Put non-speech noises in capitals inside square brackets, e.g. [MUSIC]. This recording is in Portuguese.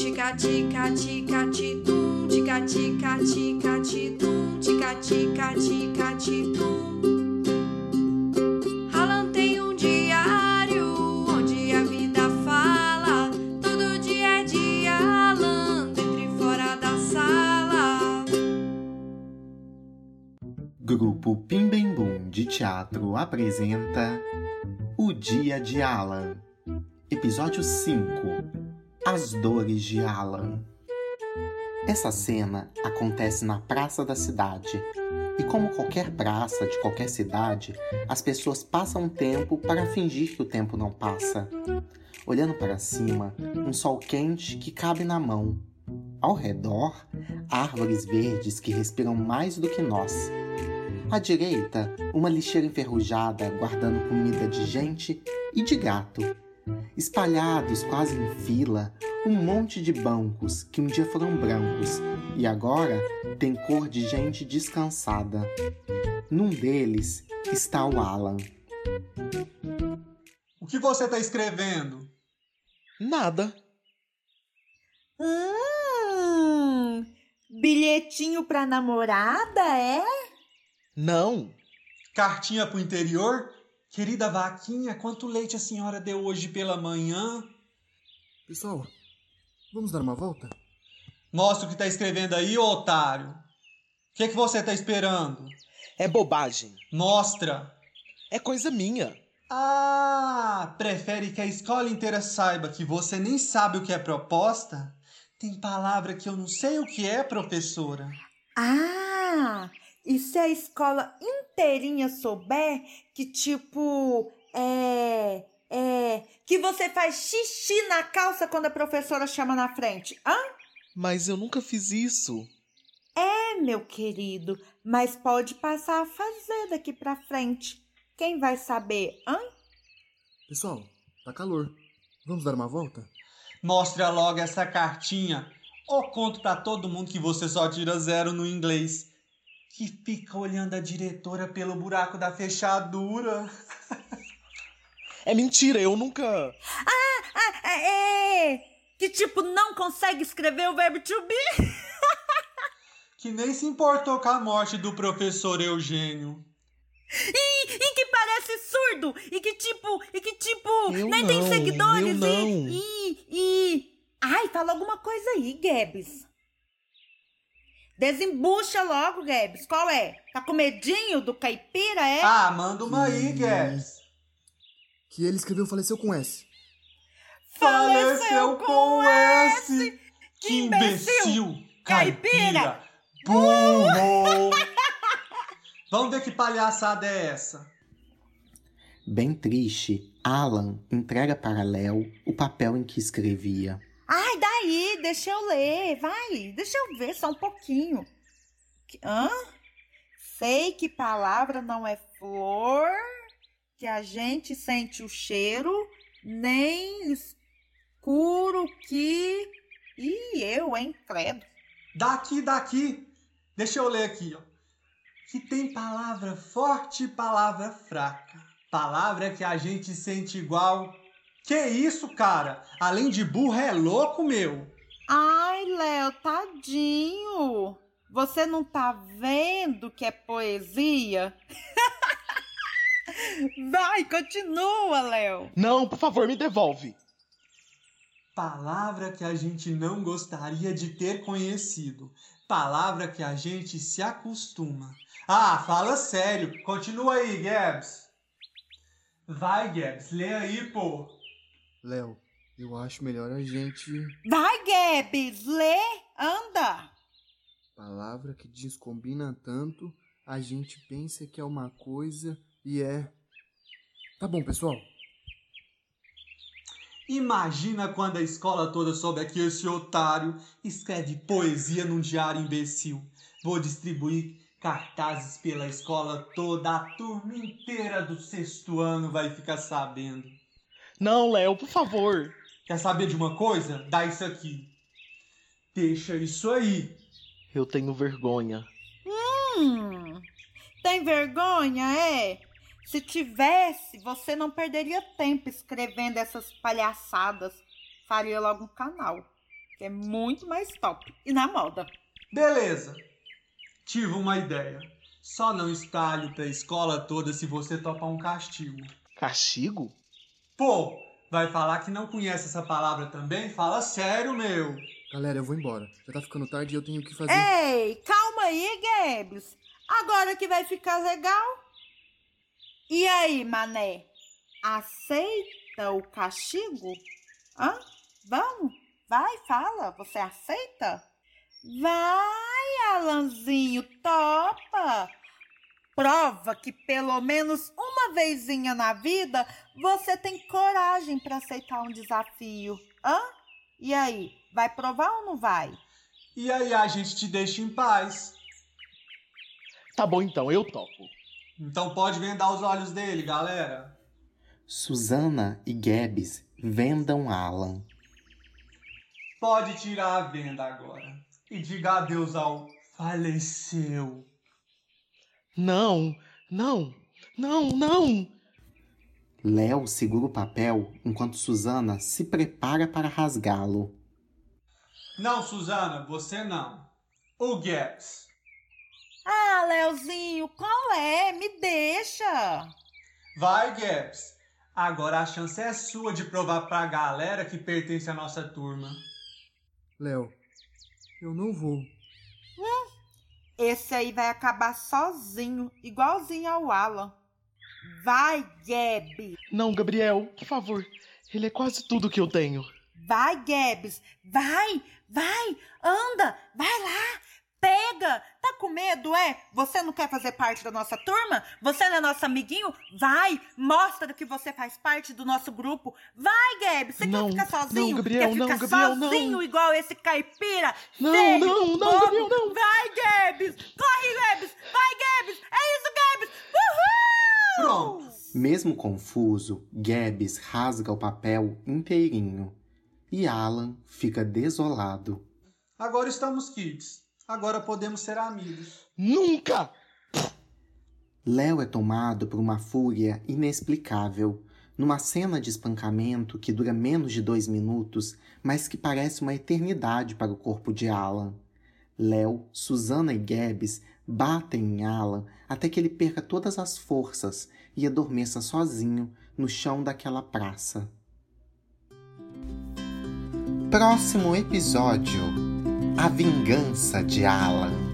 tica tica tica tum, tica tica tica tum, tica tica tica tum. Alan tem um diário onde a vida fala, todo dia é dia Alan, dentro e fora da sala. Grupo Pimbem Boom de Teatro apresenta O Dia de Alan, Episódio 5 As Dores de Alan. Essa cena acontece na praça da cidade. E como qualquer praça de qualquer cidade, as pessoas passam tempo para fingir que o tempo não passa. Olhando para cima, um sol quente que cabe na mão. Ao redor, árvores verdes que respiram mais do que nós. À direita, uma lixeira enferrujada guardando comida de gente e de gato. Espalhados quase em fila, um monte de bancos que um dia foram brancos e agora tem cor de gente descansada. Num deles está o Alan. O que você está escrevendo? Nada. Hum, bilhetinho pra namorada, é? Não. Cartinha pro interior? Querida vaquinha, quanto leite a senhora deu hoje pela manhã? Pessoal, vamos dar uma volta? Mostra o que tá escrevendo aí, ô otário. O que, que você tá esperando? É bobagem. Mostra. É coisa minha. Ah, prefere que a escola inteira saiba que você nem sabe o que é proposta? Tem palavra que eu não sei o que é, professora. Ah, e se a escola inteirinha souber que, tipo, é. É. Que você faz xixi na calça quando a professora chama na frente, hã? Mas eu nunca fiz isso. É, meu querido, mas pode passar a fazer daqui pra frente. Quem vai saber, hã? Pessoal, tá calor. Vamos dar uma volta? Mostra logo essa cartinha. Ou conto pra todo mundo que você só tira zero no inglês. Que fica olhando a diretora pelo buraco da fechadura. É mentira, eu nunca. Ah, é, é. Que, tipo, não consegue escrever o verbo to be? [LAUGHS] Que nem se importou com a morte do professor Eugênio. E, e que parece surdo! E que tipo, e que tipo, Eu nem tem não, seguidores eu não. e. E. e... Ai, fala alguma coisa aí, Gabs. Desembucha logo, Gabs. Qual é? Tá com medinho do caipira, é? Ah, manda uma aí, Guedes. Que ele escreveu faleceu com S. Faleceu com S. Que imbecil! Caipira! Burro! [LAUGHS] Vamos ver que palhaçada é essa. Bem triste, Alan entrega para Léo o papel em que escrevia. Deixa eu ler, vai, deixa eu ver só um pouquinho. Hã? Sei que palavra não é flor, que a gente sente o cheiro, nem escuro que. Ih, eu, hein, credo. Daqui, daqui. Deixa eu ler aqui, ó. Que tem palavra forte e palavra fraca. Palavra que a gente sente igual. Que isso, cara? Além de burro, é louco, meu. Ai, Léo, tadinho. Você não tá vendo que é poesia? [LAUGHS] Vai, continua, Léo. Não, por favor, me devolve. Palavra que a gente não gostaria de ter conhecido. Palavra que a gente se acostuma. Ah, fala sério. Continua aí, Gabs. Vai, Gabs, lê aí, pô. Léo, eu acho melhor a gente. Vai, Gabs, lê, anda. Palavra que descombina tanto, a gente pensa que é uma coisa e é. Tá bom, pessoal. Imagina quando a escola toda soube que esse otário escreve poesia num diário imbecil. Vou distribuir cartazes pela escola toda, a turma inteira do sexto ano vai ficar sabendo. Não, Léo, por favor. Quer saber de uma coisa? Dá isso aqui. Deixa isso aí. Eu tenho vergonha. Hum, tem vergonha, é? Se tivesse, você não perderia tempo escrevendo essas palhaçadas. Faria logo um canal. que é muito mais top e na moda. Beleza. Tive uma ideia. Só não espalho pra escola toda se você topar um castigo. Castigo? Pô, vai falar que não conhece essa palavra também? Fala sério, meu. Galera, eu vou embora. Já tá ficando tarde e eu tenho que fazer. Ei, calma aí, Gabs. Agora que vai ficar legal. E aí, mané? Aceita o castigo? Hã? Vamos? Vai, fala. Você aceita? Vai, Alanzinho, topa. Prova que pelo menos uma vezinha na vida você tem coragem para aceitar um desafio. Hã? E aí, vai provar ou não vai? E aí a gente te deixa em paz. Tá bom então, eu topo. Então pode vendar os olhos dele, galera. Susana e Gabs vendam Alan. Pode tirar a venda agora. E diga adeus ao faleceu. Não, não, não, não. Léo segura o papel enquanto Susana se prepara para rasgá-lo. Não, Suzana, você não. O Gaps. Ah, Leozinho, qual é? Me deixa. Vai, Gaps. Agora a chance é sua de provar pra galera que pertence à nossa turma. Léo, eu não vou. Esse aí vai acabar sozinho, igualzinho ao Alan. Vai, Gabs. Não, Gabriel, por favor. Ele é quase tudo que eu tenho. Vai, Gabs. Vai, vai. Anda, vai lá. Pega. Tá com medo, é? Você não quer fazer parte da nossa turma? Você não é nosso amiguinho? Vai, mostra que você faz parte do nosso grupo. Vai, Gabs. Você Não, quer ficar sozinho? não, Gabriel, quer não, ficar Gabriel, não. sozinho igual esse caipira? Não, Feio, não, não, bobo? Gabriel, não. Vai, Gabs. Corre, Gabs. Vai, Gabs. É isso, Gabs. Uhul! Pronto. Mesmo confuso, Gabs rasga o papel inteirinho e Alan fica desolado. Agora estamos kids. Agora podemos ser amigos. Nunca! Léo é tomado por uma fúria inexplicável, numa cena de espancamento que dura menos de dois minutos, mas que parece uma eternidade para o corpo de Alan. Léo, Susana e Gabs batem em Alan até que ele perca todas as forças e adormeça sozinho no chão daquela praça. Próximo episódio: A Vingança de Alan.